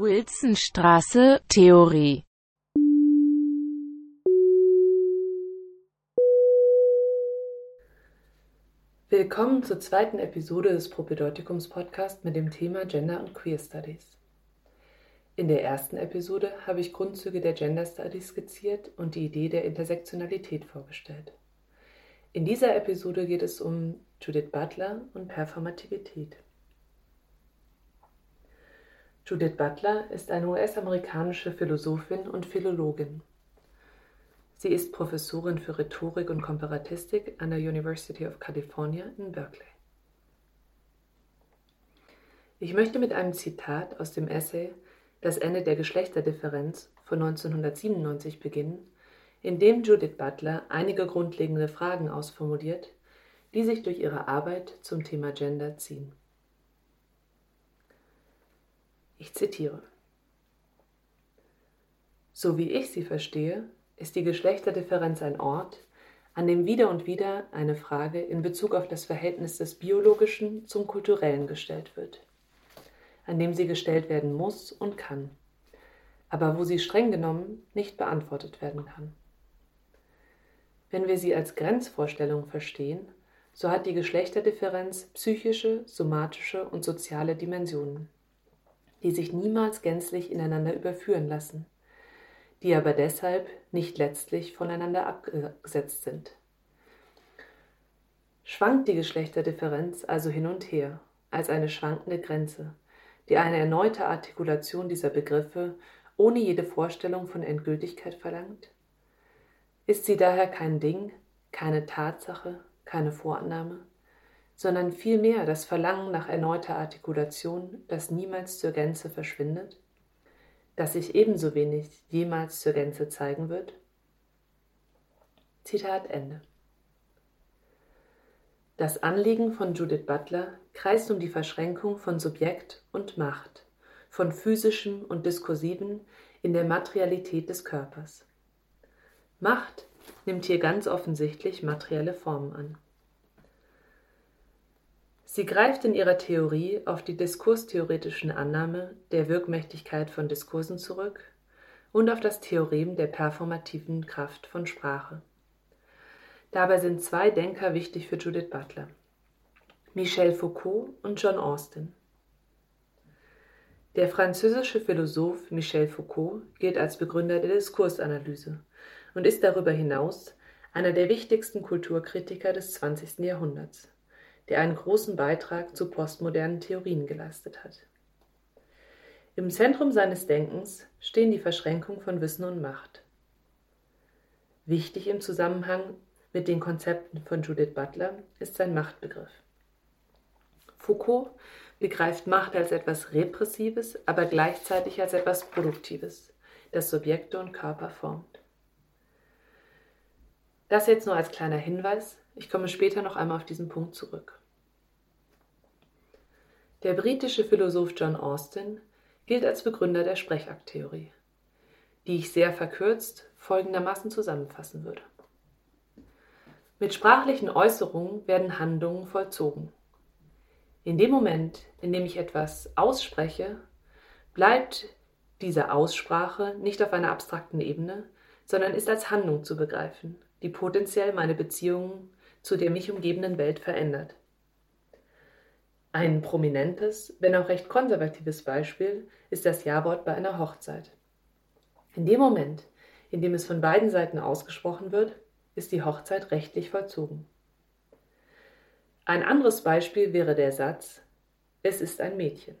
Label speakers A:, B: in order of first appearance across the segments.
A: Wilsonstraße, Theorie
B: Willkommen zur zweiten Episode des Propedeutikums Podcast mit dem Thema Gender und Queer Studies. In der ersten Episode habe ich Grundzüge der Gender Studies skizziert und die Idee der Intersektionalität vorgestellt. In dieser Episode geht es um Judith Butler und Performativität. Judith Butler ist eine US-amerikanische Philosophin und Philologin. Sie ist Professorin für Rhetorik und Komparatistik an der University of California in Berkeley. Ich möchte mit einem Zitat aus dem Essay Das Ende der Geschlechterdifferenz von 1997 beginnen, in dem Judith Butler einige grundlegende Fragen ausformuliert, die sich durch ihre Arbeit zum Thema Gender ziehen. Ich zitiere. So wie ich sie verstehe, ist die Geschlechterdifferenz ein Ort, an dem wieder und wieder eine Frage in Bezug auf das Verhältnis des Biologischen zum Kulturellen gestellt wird, an dem sie gestellt werden muss und kann, aber wo sie streng genommen nicht beantwortet werden kann. Wenn wir sie als Grenzvorstellung verstehen, so hat die Geschlechterdifferenz psychische, somatische und soziale Dimensionen die sich niemals gänzlich ineinander überführen lassen, die aber deshalb nicht letztlich voneinander abgesetzt sind. Schwankt die Geschlechterdifferenz also hin und her, als eine schwankende Grenze, die eine erneute Artikulation dieser Begriffe ohne jede Vorstellung von Endgültigkeit verlangt? Ist sie daher kein Ding, keine Tatsache, keine Vorannahme? Sondern vielmehr das Verlangen nach erneuter Artikulation, das niemals zur Gänze verschwindet, das sich ebenso wenig jemals zur Gänze zeigen wird? Zitat Ende. Das Anliegen von Judith Butler kreist um die Verschränkung von Subjekt und Macht, von physischem und diskursiven in der Materialität des Körpers. Macht nimmt hier ganz offensichtlich materielle Formen an. Sie greift in ihrer Theorie auf die diskurstheoretischen Annahme der Wirkmächtigkeit von Diskursen zurück und auf das Theorem der performativen Kraft von Sprache. Dabei sind zwei Denker wichtig für Judith Butler: Michel Foucault und John Austin. Der französische Philosoph Michel Foucault gilt als Begründer der Diskursanalyse und ist darüber hinaus einer der wichtigsten Kulturkritiker des 20. Jahrhunderts der einen großen Beitrag zu postmodernen Theorien geleistet hat. Im Zentrum seines Denkens stehen die Verschränkung von Wissen und Macht. Wichtig im Zusammenhang mit den Konzepten von Judith Butler ist sein Machtbegriff. Foucault begreift Macht als etwas Repressives, aber gleichzeitig als etwas Produktives, das Subjekte und Körper formt. Das jetzt nur als kleiner Hinweis, ich komme später noch einmal auf diesen Punkt zurück. Der britische Philosoph John Austin gilt als Begründer der Sprechakttheorie, die ich sehr verkürzt folgendermaßen zusammenfassen würde. Mit sprachlichen Äußerungen werden Handlungen vollzogen. In dem Moment, in dem ich etwas ausspreche, bleibt diese Aussprache nicht auf einer abstrakten Ebene, sondern ist als Handlung zu begreifen, die potenziell meine Beziehungen zu der mich umgebenden Welt verändert. Ein prominentes, wenn auch recht konservatives Beispiel ist das Ja-Wort bei einer Hochzeit. In dem Moment, in dem es von beiden Seiten ausgesprochen wird, ist die Hochzeit rechtlich vollzogen. Ein anderes Beispiel wäre der Satz Es ist ein Mädchen,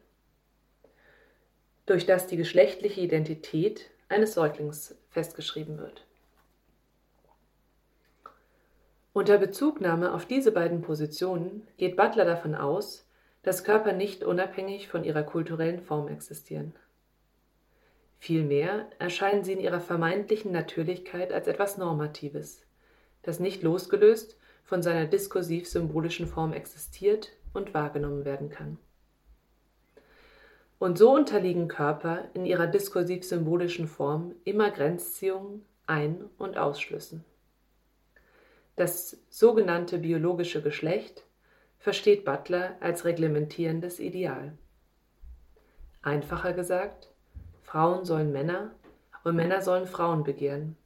B: durch das die geschlechtliche Identität eines Säuglings festgeschrieben wird. Unter Bezugnahme auf diese beiden Positionen geht Butler davon aus, dass Körper nicht unabhängig von ihrer kulturellen Form existieren. Vielmehr erscheinen sie in ihrer vermeintlichen Natürlichkeit als etwas Normatives, das nicht losgelöst von seiner diskursiv-symbolischen Form existiert und wahrgenommen werden kann. Und so unterliegen Körper in ihrer diskursiv-symbolischen Form immer Grenzziehungen, Ein- und Ausschlüssen. Das sogenannte biologische Geschlecht versteht Butler als reglementierendes Ideal. Einfacher gesagt, Frauen sollen Männer und Männer sollen Frauen begehren.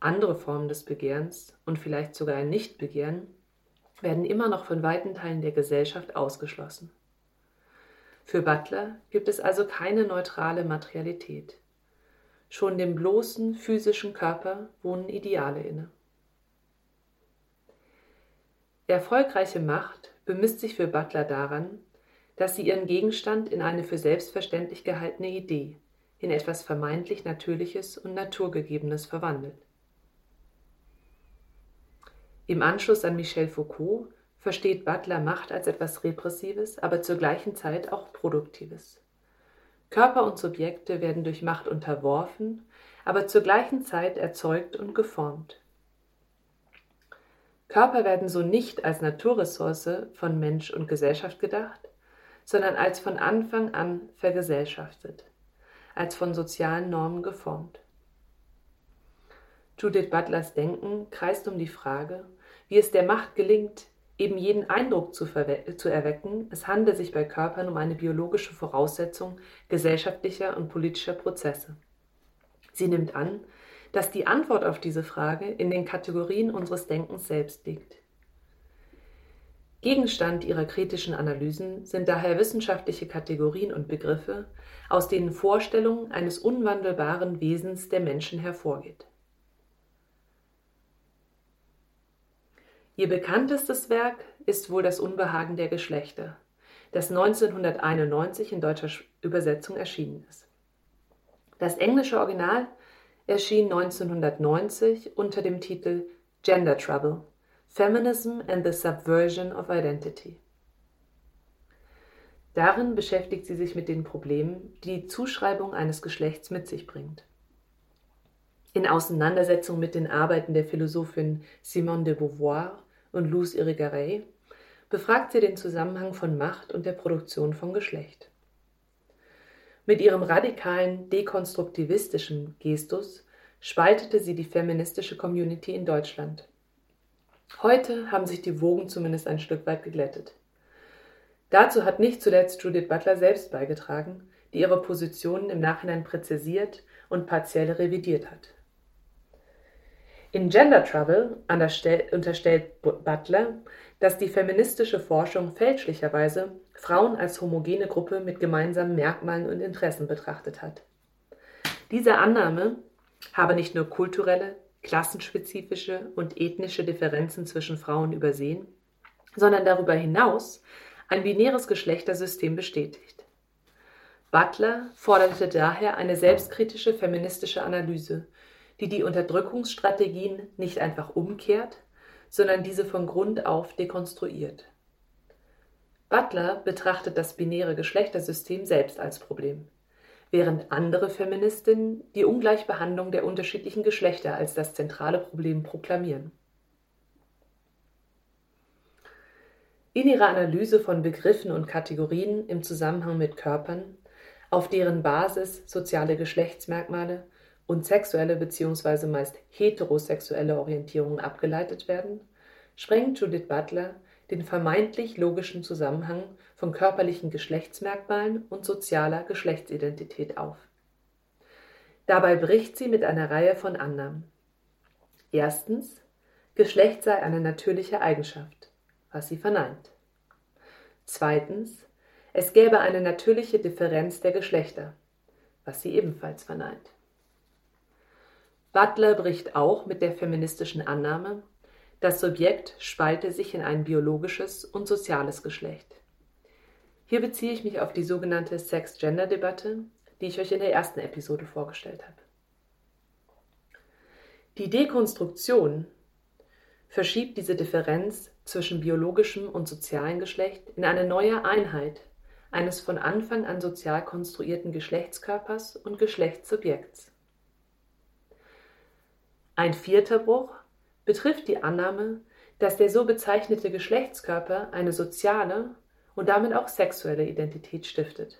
B: Andere Formen des Begehrens und vielleicht sogar ein Nichtbegehren werden immer noch von weiten Teilen der Gesellschaft ausgeschlossen. Für Butler gibt es also keine neutrale Materialität. Schon dem bloßen physischen Körper wohnen Ideale inne. Erfolgreiche Macht bemisst sich für Butler daran, dass sie ihren Gegenstand in eine für selbstverständlich gehaltene Idee, in etwas vermeintlich Natürliches und Naturgegebenes verwandelt. Im Anschluss an Michel Foucault versteht Butler Macht als etwas Repressives, aber zur gleichen Zeit auch Produktives. Körper und Subjekte werden durch Macht unterworfen, aber zur gleichen Zeit erzeugt und geformt. Körper werden so nicht als Naturressource von Mensch und Gesellschaft gedacht, sondern als von Anfang an vergesellschaftet, als von sozialen Normen geformt. Judith Butlers Denken kreist um die Frage, wie es der Macht gelingt, eben jeden Eindruck zu, zu, erwecken, es handle sich bei Körpern um eine biologische Voraussetzung gesellschaftlicher und politischer Prozesse. Sie nimmt an, dass die Antwort auf diese Frage in den Kategorien unseres Denkens selbst liegt. Gegenstand ihrer kritischen Analysen sind daher wissenschaftliche Kategorien und Begriffe, aus denen Vorstellungen eines unwandelbaren Wesens der Menschen hervorgeht. Ihr bekanntestes Werk ist wohl das Unbehagen der Geschlechter, das 1991 in deutscher Übersetzung erschienen ist. Das englische Original erschien 1990 unter dem Titel Gender Trouble Feminism and the Subversion of Identity. Darin beschäftigt sie sich mit den Problemen, die die Zuschreibung eines Geschlechts mit sich bringt. In Auseinandersetzung mit den Arbeiten der Philosophin Simone de Beauvoir und Luz Irigaray befragt sie den Zusammenhang von Macht und der Produktion von Geschlecht. Mit ihrem radikalen, dekonstruktivistischen Gestus spaltete sie die feministische Community in Deutschland. Heute haben sich die Wogen zumindest ein Stück weit geglättet. Dazu hat nicht zuletzt Judith Butler selbst beigetragen, die ihre Positionen im Nachhinein präzisiert und partiell revidiert hat. In Gender Trouble unterstellt Butler, dass die feministische Forschung fälschlicherweise Frauen als homogene Gruppe mit gemeinsamen Merkmalen und Interessen betrachtet hat. Diese Annahme habe nicht nur kulturelle, klassenspezifische und ethnische Differenzen zwischen Frauen übersehen, sondern darüber hinaus ein binäres Geschlechtersystem bestätigt. Butler forderte daher eine selbstkritische feministische Analyse, die die Unterdrückungsstrategien nicht einfach umkehrt, sondern diese von Grund auf dekonstruiert. Butler betrachtet das binäre Geschlechtersystem selbst als Problem während andere Feministinnen die Ungleichbehandlung der unterschiedlichen Geschlechter als das zentrale Problem proklamieren. In ihrer Analyse von Begriffen und Kategorien im Zusammenhang mit Körpern, auf deren Basis soziale Geschlechtsmerkmale und sexuelle bzw. meist heterosexuelle Orientierungen abgeleitet werden, sprengt Judith Butler den vermeintlich logischen Zusammenhang von körperlichen Geschlechtsmerkmalen und sozialer Geschlechtsidentität auf. Dabei bricht sie mit einer Reihe von Annahmen. Erstens, Geschlecht sei eine natürliche Eigenschaft, was sie verneint. Zweitens, es gäbe eine natürliche Differenz der Geschlechter, was sie ebenfalls verneint. Butler bricht auch mit der feministischen Annahme, das Subjekt spalte sich in ein biologisches und soziales Geschlecht. Hier beziehe ich mich auf die sogenannte Sex-Gender-Debatte, die ich euch in der ersten Episode vorgestellt habe. Die Dekonstruktion verschiebt diese Differenz zwischen biologischem und sozialem Geschlecht in eine neue Einheit eines von Anfang an sozial konstruierten Geschlechtskörpers und Geschlechtssubjekts. Ein vierter Bruch betrifft die Annahme, dass der so bezeichnete Geschlechtskörper eine soziale und damit auch sexuelle Identität stiftet.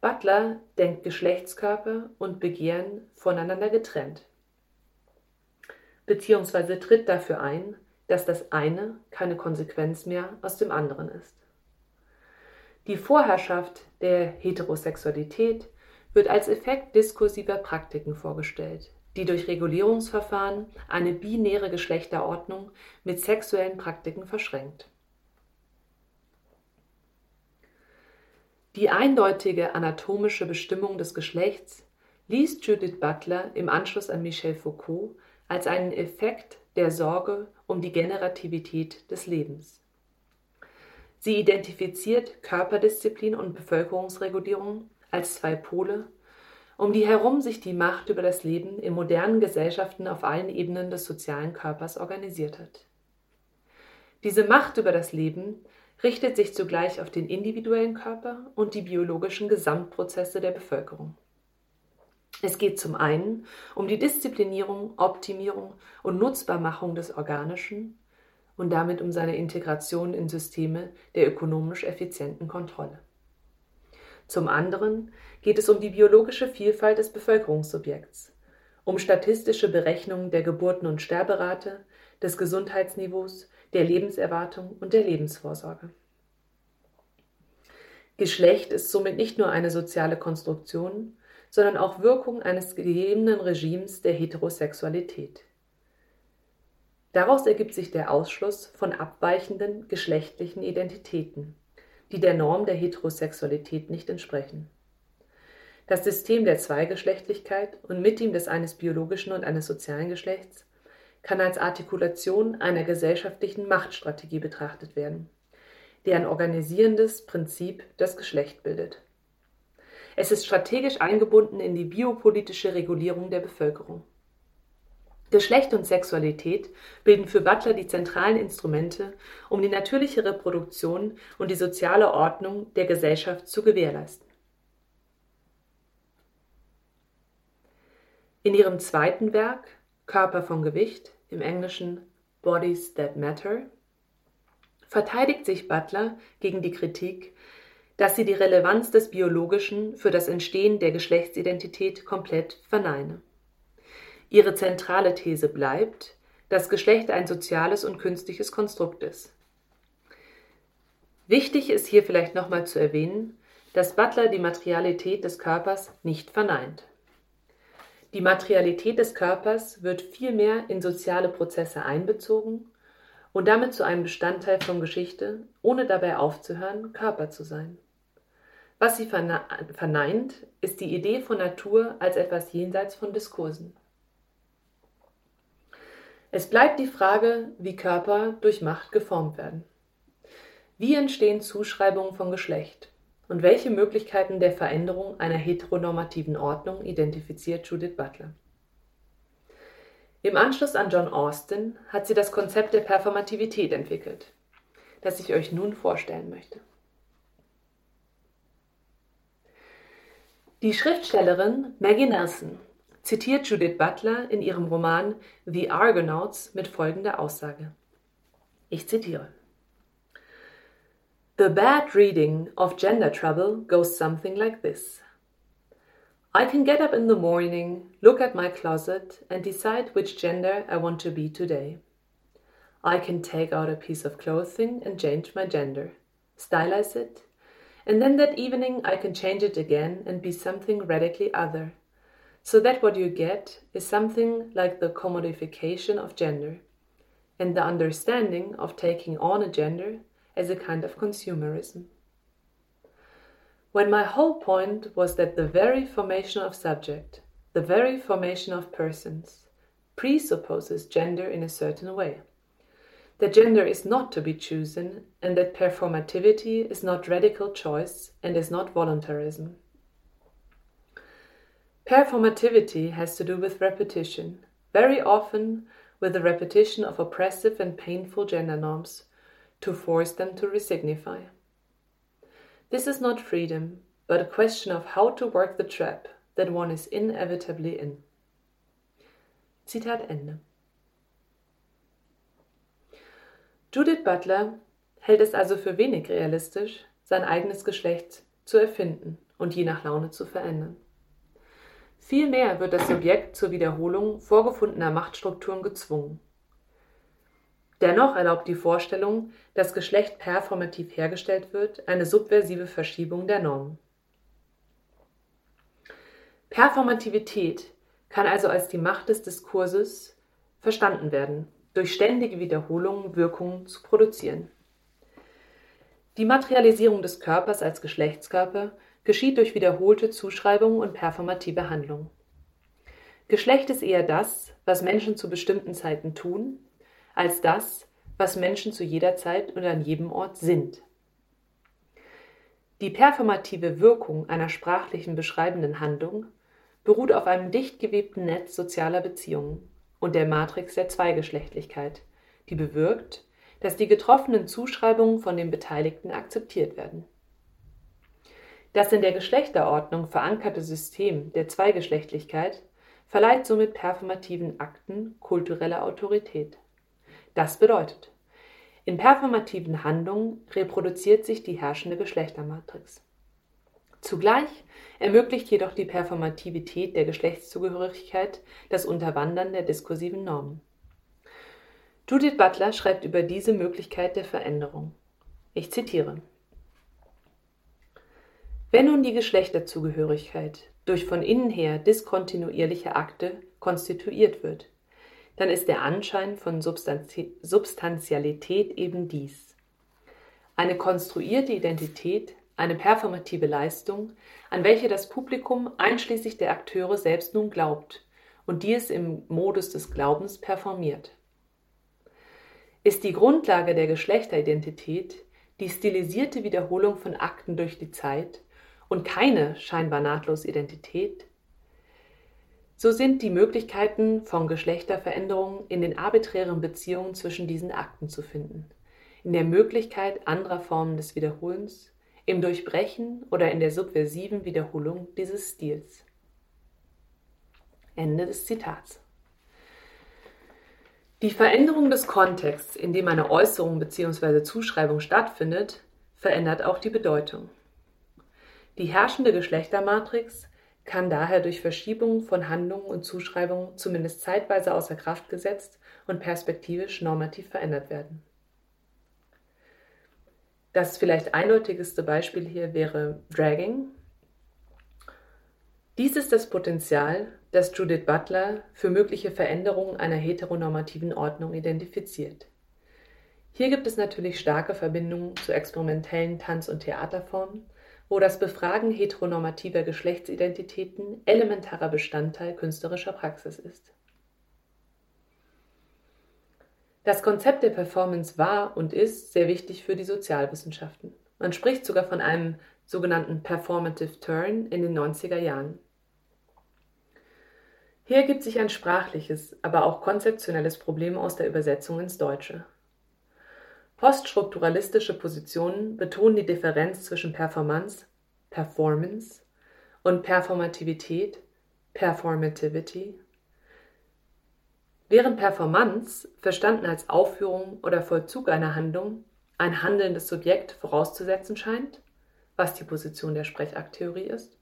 B: Butler denkt Geschlechtskörper und Begehren voneinander getrennt, beziehungsweise tritt dafür ein, dass das eine keine Konsequenz mehr aus dem anderen ist. Die Vorherrschaft der Heterosexualität wird als Effekt diskursiver Praktiken vorgestellt, die durch Regulierungsverfahren eine binäre Geschlechterordnung mit sexuellen Praktiken verschränkt. Die eindeutige anatomische Bestimmung des Geschlechts liest Judith Butler im Anschluss an Michel Foucault als einen Effekt der Sorge um die Generativität des Lebens. Sie identifiziert Körperdisziplin und Bevölkerungsregulierung als zwei Pole, um die herum sich die Macht über das Leben in modernen Gesellschaften auf allen Ebenen des sozialen Körpers organisiert hat. Diese Macht über das Leben richtet sich zugleich auf den individuellen Körper und die biologischen Gesamtprozesse der Bevölkerung. Es geht zum einen um die Disziplinierung, Optimierung und Nutzbarmachung des Organischen und damit um seine Integration in Systeme der ökonomisch effizienten Kontrolle. Zum anderen geht es um die biologische Vielfalt des Bevölkerungssubjekts, um statistische Berechnungen der Geburten- und Sterberate, des Gesundheitsniveaus, der Lebenserwartung und der Lebensvorsorge. Geschlecht ist somit nicht nur eine soziale Konstruktion, sondern auch Wirkung eines gegebenen Regimes der Heterosexualität. Daraus ergibt sich der Ausschluss von abweichenden geschlechtlichen Identitäten, die der Norm der Heterosexualität nicht entsprechen. Das System der Zweigeschlechtlichkeit und mit ihm des eines biologischen und eines sozialen Geschlechts kann als Artikulation einer gesellschaftlichen Machtstrategie betrachtet werden, deren organisierendes Prinzip das Geschlecht bildet. Es ist strategisch eingebunden in die biopolitische Regulierung der Bevölkerung. Geschlecht und Sexualität bilden für Butler die zentralen Instrumente, um die natürliche Reproduktion und die soziale Ordnung der Gesellschaft zu gewährleisten. In ihrem zweiten Werk Körper von Gewicht, im Englischen Bodies That Matter, verteidigt sich Butler gegen die Kritik, dass sie die Relevanz des Biologischen für das Entstehen der Geschlechtsidentität komplett verneine. Ihre zentrale These bleibt, dass Geschlecht ein soziales und künstliches Konstrukt ist. Wichtig ist hier vielleicht nochmal zu erwähnen, dass Butler die Materialität des Körpers nicht verneint. Die Materialität des Körpers wird vielmehr in soziale Prozesse einbezogen und damit zu einem Bestandteil von Geschichte, ohne dabei aufzuhören, Körper zu sein. Was sie verneint, ist die Idee von Natur als etwas jenseits von Diskursen. Es bleibt die Frage, wie Körper durch Macht geformt werden. Wie entstehen Zuschreibungen von Geschlecht? Und welche Möglichkeiten der Veränderung einer heteronormativen Ordnung identifiziert Judith Butler? Im Anschluss an John Austin hat sie das Konzept der Performativität entwickelt, das ich euch nun vorstellen möchte. Die Schriftstellerin Maggie Nelson zitiert Judith Butler in ihrem Roman The Argonauts mit folgender Aussage. Ich zitiere. The bad reading of gender trouble goes something like this. I can get up in the morning, look at my closet, and decide which gender I want to be today. I can take out a piece of clothing and change my gender, stylize it, and then that evening I can change it again and be something radically other. So that what you get is something like the commodification of gender, and the understanding of taking on a gender as a kind of consumerism. When my whole point was that the very formation of subject, the very formation of persons, presupposes gender in a certain way that gender is not to be chosen, and that performativity is not radical choice and is not voluntarism. Performativity has to do with repetition, very often with the repetition of oppressive and painful gender norms to force them to resignify. This is not freedom, but a question of how to work the trap that one is inevitably in. Zitat Ende. Judith Butler hält es also für wenig realistisch, sein eigenes Geschlecht zu erfinden und je nach Laune zu verändern. Vielmehr wird das Subjekt zur Wiederholung vorgefundener Machtstrukturen gezwungen. Dennoch erlaubt die Vorstellung, dass Geschlecht performativ hergestellt wird, eine subversive Verschiebung der Normen. Performativität kann also als die Macht des Diskurses verstanden werden, durch ständige Wiederholungen Wirkungen zu produzieren. Die Materialisierung des Körpers als Geschlechtskörper geschieht durch wiederholte Zuschreibungen und performative Handlungen. Geschlecht ist eher das, was Menschen zu bestimmten Zeiten tun, als das, was Menschen zu jeder Zeit und an jedem Ort sind. Die performative Wirkung einer sprachlichen beschreibenden Handlung beruht auf einem dicht gewebten Netz sozialer Beziehungen und der Matrix der Zweigeschlechtlichkeit, die bewirkt, dass die getroffenen Zuschreibungen von den Beteiligten akzeptiert werden. Das in der Geschlechterordnung verankerte System der Zweigeschlechtlichkeit verleiht somit performativen Akten kulturelle Autorität. Das bedeutet, in performativen Handlungen reproduziert sich die herrschende Geschlechtermatrix. Zugleich ermöglicht jedoch die Performativität der Geschlechtszugehörigkeit das Unterwandern der diskursiven Normen. Judith Butler schreibt über diese Möglichkeit der Veränderung. Ich zitiere. Wenn nun die Geschlechterzugehörigkeit durch von innen her diskontinuierliche Akte konstituiert wird, dann ist der Anschein von Substanzi Substantialität eben dies. Eine konstruierte Identität, eine performative Leistung, an welche das Publikum einschließlich der Akteure selbst nun glaubt und die es im Modus des Glaubens performiert. Ist die Grundlage der Geschlechteridentität die stilisierte Wiederholung von Akten durch die Zeit und keine scheinbar nahtlose Identität, so sind die Möglichkeiten von Geschlechterveränderungen in den arbiträren Beziehungen zwischen diesen Akten zu finden, in der Möglichkeit anderer Formen des Wiederholens, im Durchbrechen oder in der subversiven Wiederholung dieses Stils. Ende des Zitats. Die Veränderung des Kontexts, in dem eine Äußerung bzw. Zuschreibung stattfindet, verändert auch die Bedeutung. Die herrschende Geschlechtermatrix kann daher durch Verschiebung von Handlungen und Zuschreibungen zumindest zeitweise außer Kraft gesetzt und perspektivisch normativ verändert werden. Das vielleicht eindeutigste Beispiel hier wäre Dragging. Dies ist das Potenzial, das Judith Butler für mögliche Veränderungen einer heteronormativen Ordnung identifiziert. Hier gibt es natürlich starke Verbindungen zu experimentellen Tanz- und Theaterformen, wo das Befragen heteronormativer Geschlechtsidentitäten elementarer Bestandteil künstlerischer Praxis ist. Das Konzept der Performance war und ist sehr wichtig für die Sozialwissenschaften. Man spricht sogar von einem sogenannten Performative Turn in den 90er Jahren. Hier ergibt sich ein sprachliches, aber auch konzeptionelles Problem aus der Übersetzung ins Deutsche. Poststrukturalistische Positionen betonen die Differenz zwischen Performance (Performance) und Performativität (Performativity). Während Performance, verstanden als Aufführung oder Vollzug einer Handlung, ein handelndes Subjekt vorauszusetzen scheint (was die Position der Sprechakttheorie ist),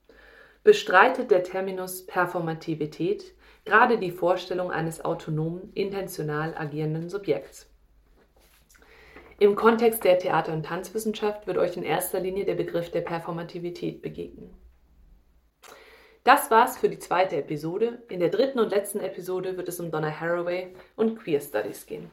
B: bestreitet der Terminus Performativität gerade die Vorstellung eines autonomen, intentional agierenden Subjekts im Kontext der Theater- und Tanzwissenschaft wird euch in erster Linie der Begriff der Performativität begegnen. Das war's für die zweite Episode. In der dritten und letzten Episode wird es um Donna Haraway und Queer Studies gehen.